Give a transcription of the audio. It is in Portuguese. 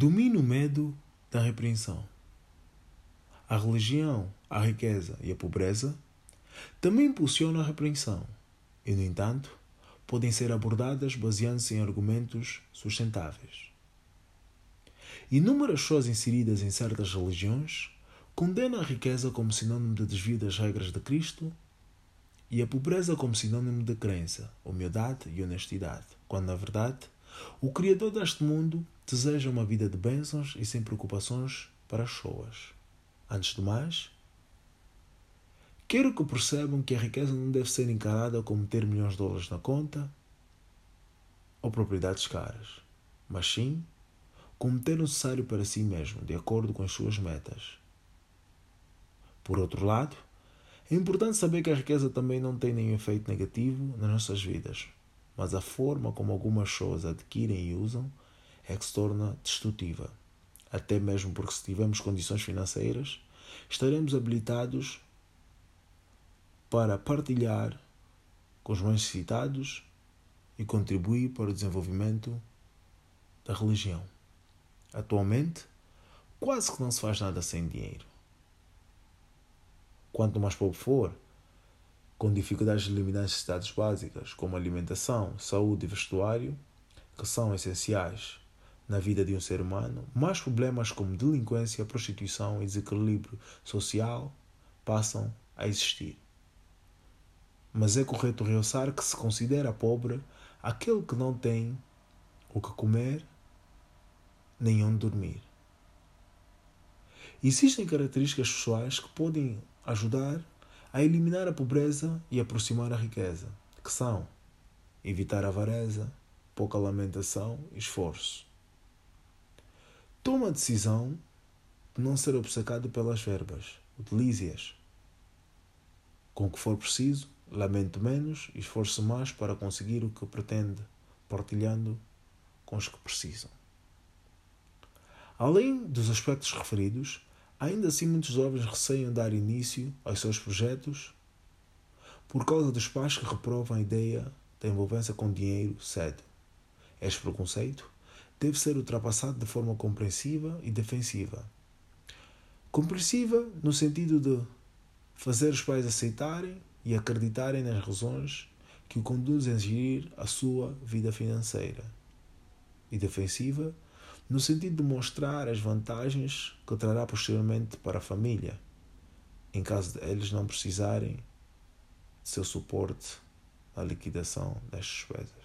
Domina o medo da repreensão. A religião, a riqueza e a pobreza também impulsionam a repreensão e, no entanto, podem ser abordadas baseando-se em argumentos sustentáveis. Inúmeras pessoas inseridas em certas religiões condenam a riqueza como sinônimo de desvio das regras de Cristo e a pobreza como sinônimo de crença, humildade e honestidade, quando na verdade o Criador deste mundo deseja uma vida de bênçãos e sem preocupações para as pessoas. Antes de mais, quero que percebam que a riqueza não deve ser encarada como ter milhões de dólares na conta ou propriedades caras, mas sim como ter o necessário para si mesmo, de acordo com as suas metas. Por outro lado, é importante saber que a riqueza também não tem nenhum efeito negativo nas nossas vidas, mas a forma como algumas pessoas adquirem e usam é que se torna destrutiva. Até mesmo porque, se tivermos condições financeiras, estaremos habilitados para partilhar com os mais necessitados e contribuir para o desenvolvimento da religião. Atualmente, quase que não se faz nada sem dinheiro. Quanto mais pobre for, com dificuldades de eliminar necessidades básicas como alimentação, saúde e vestuário, que são essenciais na vida de um ser humano, mais problemas como delinquência, prostituição e desequilíbrio social passam a existir. Mas é correto realçar que se considera pobre aquele que não tem o que comer nem onde dormir. Existem características pessoais que podem ajudar a eliminar a pobreza e aproximar a riqueza, que são evitar a avareza, pouca lamentação e esforço. Toma a decisão de não ser obcecado pelas verbas, utilize-as. Com o que for preciso, lamente menos e esforce mais para conseguir o que pretende, partilhando com os que precisam. Além dos aspectos referidos, ainda assim muitos jovens receiam dar início aos seus projetos por causa dos pais que reprovam a ideia da envolvência com dinheiro cedo. Este preconceito deve ser ultrapassado de forma compreensiva e defensiva. Compreensiva no sentido de fazer os pais aceitarem e acreditarem nas razões que o conduzem a gerir a sua vida financeira. E defensiva no sentido de mostrar as vantagens que trará posteriormente para a família, em caso de eles não precisarem de seu suporte na liquidação das despesas.